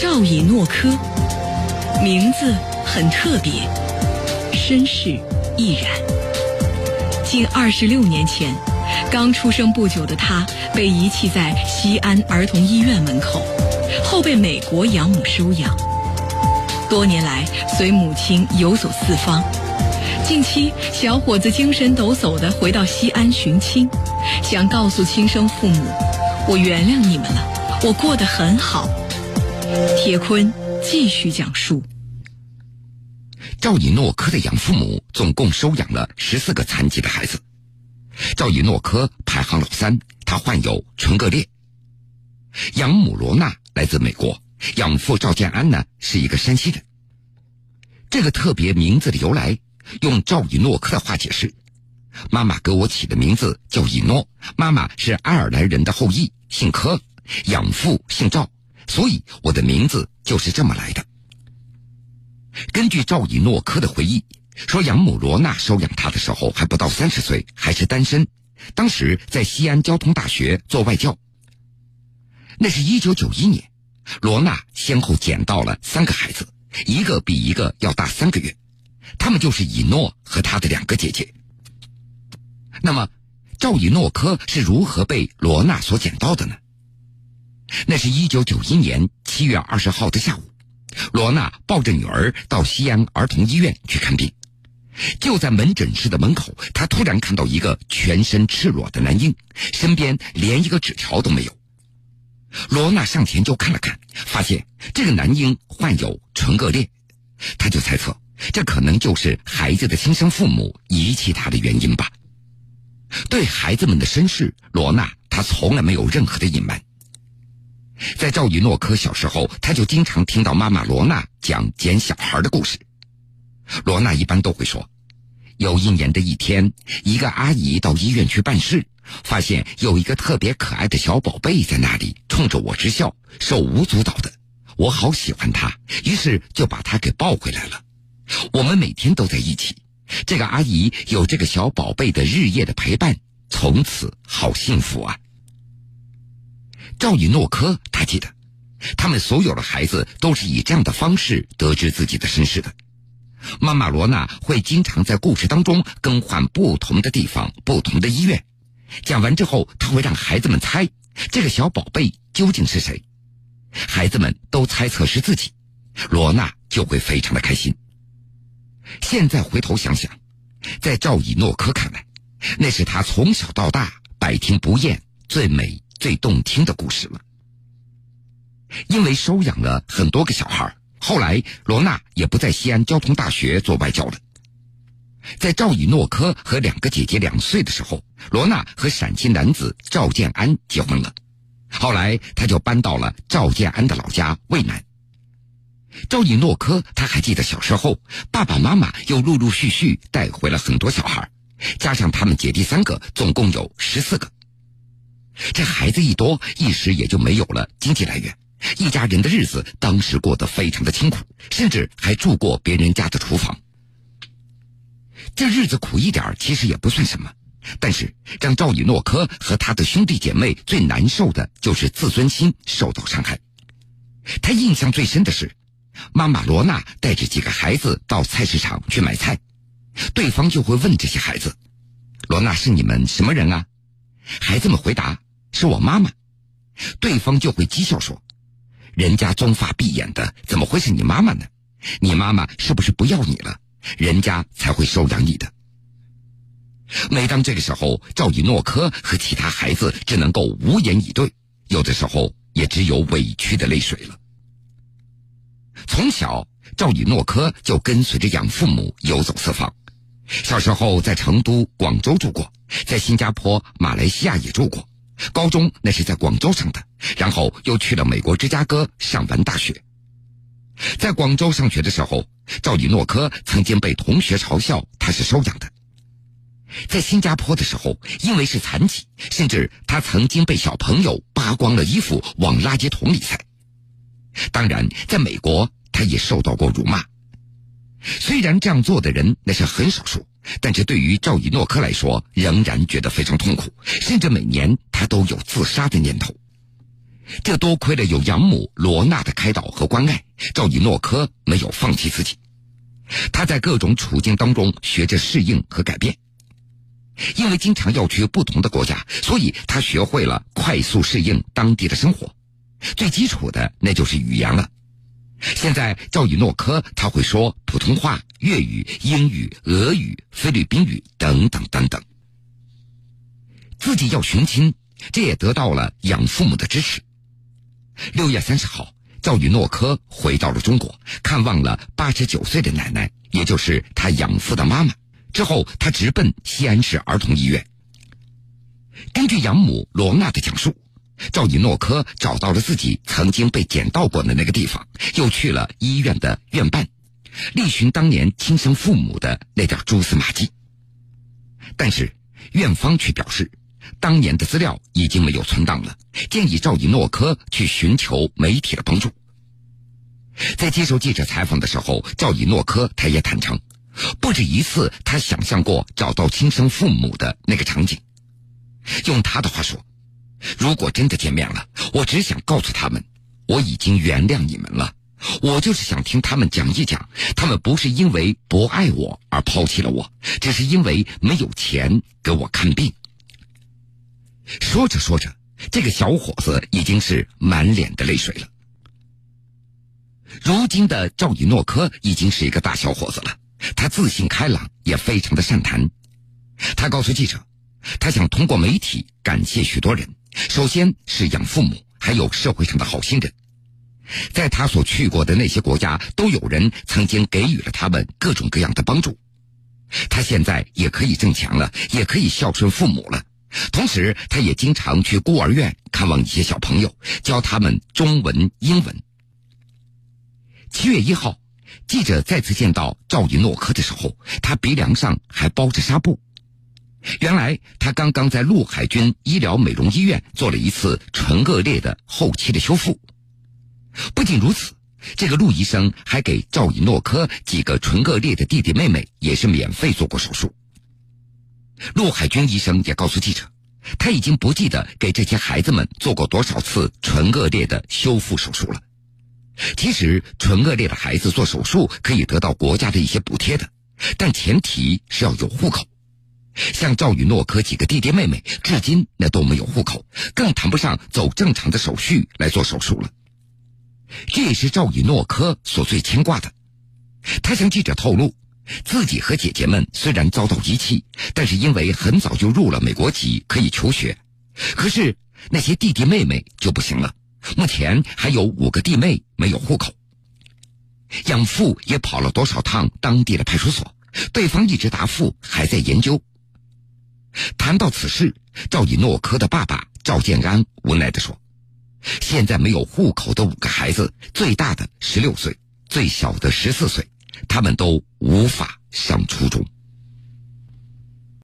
赵以诺科，名字很特别，身世亦然。近二十六年前，刚出生不久的他被遗弃在西安儿童医院门口，后被美国养母收养。多年来，随母亲游走四方。近期，小伙子精神抖擞地回到西安寻亲，想告诉亲生父母：“我原谅你们了，我过得很好。”铁坤继续讲述：赵以诺科的养父母总共收养了十四个残疾的孩子，赵以诺科排行老三，他患有唇腭裂。养母罗娜来自美国，养父赵建安呢是一个山西人。这个特别名字的由来。用赵以诺科的话解释：“妈妈给我起的名字叫以诺，妈妈是爱尔兰人的后裔，姓柯，养父姓赵，所以我的名字就是这么来的。”根据赵以诺科的回忆说，养母罗娜收养他的时候还不到三十岁，还是单身，当时在西安交通大学做外教。那是一九九一年，罗娜先后捡到了三个孩子，一个比一个要大三个月。他们就是以诺和他的两个姐姐。那么，赵以诺科是如何被罗娜所捡到的呢？那是一九九一年七月二十号的下午，罗娜抱着女儿到西安儿童医院去看病。就在门诊室的门口，她突然看到一个全身赤裸的男婴，身边连一个纸条都没有。罗娜上前就看了看，发现这个男婴患有唇腭裂，她就猜测。这可能就是孩子的亲生父母遗弃他的原因吧。对孩子们的身世，罗娜她从来没有任何的隐瞒。在赵以诺科小时候，他就经常听到妈妈罗娜讲捡小孩的故事。罗娜一般都会说，有一年的一天，一个阿姨到医院去办事，发现有一个特别可爱的小宝贝在那里，冲着我直笑，手舞足蹈的。我好喜欢他，于是就把他给抱回来了。我们每天都在一起，这个阿姨有这个小宝贝的日夜的陪伴，从此好幸福啊。赵以诺科他记得，他们所有的孩子都是以这样的方式得知自己的身世的。妈妈罗娜会经常在故事当中更换不同的地方、不同的医院，讲完之后，他会让孩子们猜这个小宝贝究竟是谁，孩子们都猜测是自己，罗娜就会非常的开心。现在回头想想，在赵以诺科看来，那是他从小到大百听不厌、最美、最动听的故事了。因为收养了很多个小孩，后来罗娜也不在西安交通大学做外教了。在赵以诺科和两个姐姐两岁的时候，罗娜和陕西男子赵建安结婚了，后来他就搬到了赵建安的老家渭南。赵以诺科他还记得小时候，爸爸妈妈又陆陆续续带回了很多小孩，加上他们姐弟三个，总共有十四个。这孩子一多，一时也就没有了经济来源，一家人的日子当时过得非常的清苦，甚至还住过别人家的厨房。这日子苦一点其实也不算什么，但是让赵以诺科和他的兄弟姐妹最难受的就是自尊心受到伤害。他印象最深的是。妈妈罗娜带着几个孩子到菜市场去买菜，对方就会问这些孩子：“罗娜是你们什么人啊？”孩子们回答：“是我妈妈。”对方就会讥笑说：“人家棕发碧眼的，怎么会是你妈妈呢？你妈妈是不是不要你了？人家才会收养你的。”每当这个时候，赵以诺科和其他孩子只能够无言以对，有的时候也只有委屈的泪水了。从小，赵以诺科就跟随着养父母游走四方。小时候在成都、广州住过，在新加坡、马来西亚也住过。高中那是在广州上的，然后又去了美国芝加哥上完大学。在广州上学的时候，赵以诺科曾经被同学嘲笑他是收养的。在新加坡的时候，因为是残疾，甚至他曾经被小朋友扒光了衣服往垃圾桶里塞。当然，在美国，他也受到过辱骂。虽然这样做的人那是很少数，但是对于赵以诺科来说，仍然觉得非常痛苦，甚至每年他都有自杀的念头。这多亏了有养母罗娜的开导和关爱，赵以诺科没有放弃自己。他在各种处境当中学着适应和改变。因为经常要去不同的国家，所以他学会了快速适应当地的生活。最基础的那就是语言了。现在赵以诺科他会说普通话、粤语、英语、俄语、菲律宾语等等等等。自己要寻亲，这也得到了养父母的支持。六月三十号，赵以诺科回到了中国，看望了八十九岁的奶奶，也就是他养父的妈妈。之后，他直奔西安市儿童医院。根据养母罗娜的讲述，赵以诺科找到了自己曾经被捡到过的那个地方，又去了医院的院办，力寻当年亲生父母的那点蛛丝马迹。但是，院方却表示，当年的资料已经没有存档了，建议赵以诺科去寻求媒体的帮助。在接受记者采访的时候，赵以诺科他也坦诚。不止一次，他想象过找到亲生父母的那个场景。用他的话说：“如果真的见面了，我只想告诉他们，我已经原谅你们了。我就是想听他们讲一讲，他们不是因为不爱我而抛弃了我，只是因为没有钱给我看病。”说着说着，这个小伙子已经是满脸的泪水了。如今的赵以诺科已经是一个大小伙子了。他自信开朗，也非常的善谈。他告诉记者，他想通过媒体感谢许多人，首先是养父母，还有社会上的好心人。在他所去过的那些国家，都有人曾经给予了他们各种各样的帮助。他现在也可以挣钱了，也可以孝顺父母了。同时，他也经常去孤儿院看望一些小朋友，教他们中文、英文。七月一号。记者再次见到赵以诺科的时候，他鼻梁上还包着纱布。原来他刚刚在陆海军医疗美容医院做了一次唇腭裂的后期的修复。不仅如此，这个陆医生还给赵以诺科几个唇腭裂的弟弟妹妹也是免费做过手术。陆海军医生也告诉记者，他已经不记得给这些孩子们做过多少次唇腭裂的修复手术了。其实，唇腭裂的孩子做手术可以得到国家的一些补贴的，但前提是要有户口。像赵宇诺科几个弟弟妹妹，至今那都没有户口，更谈不上走正常的手续来做手术了。这也是赵以诺科所最牵挂的。他向记者透露，自己和姐姐们虽然遭到遗弃，但是因为很早就入了美国籍，可以求学。可是那些弟弟妹妹就不行了。目前还有五个弟妹没有户口，养父也跑了多少趟当地的派出所，对方一直答复还在研究。谈到此事，赵以诺科的爸爸赵建安无奈地说：“现在没有户口的五个孩子，最大的十六岁，最小的十四岁，他们都无法上初中。”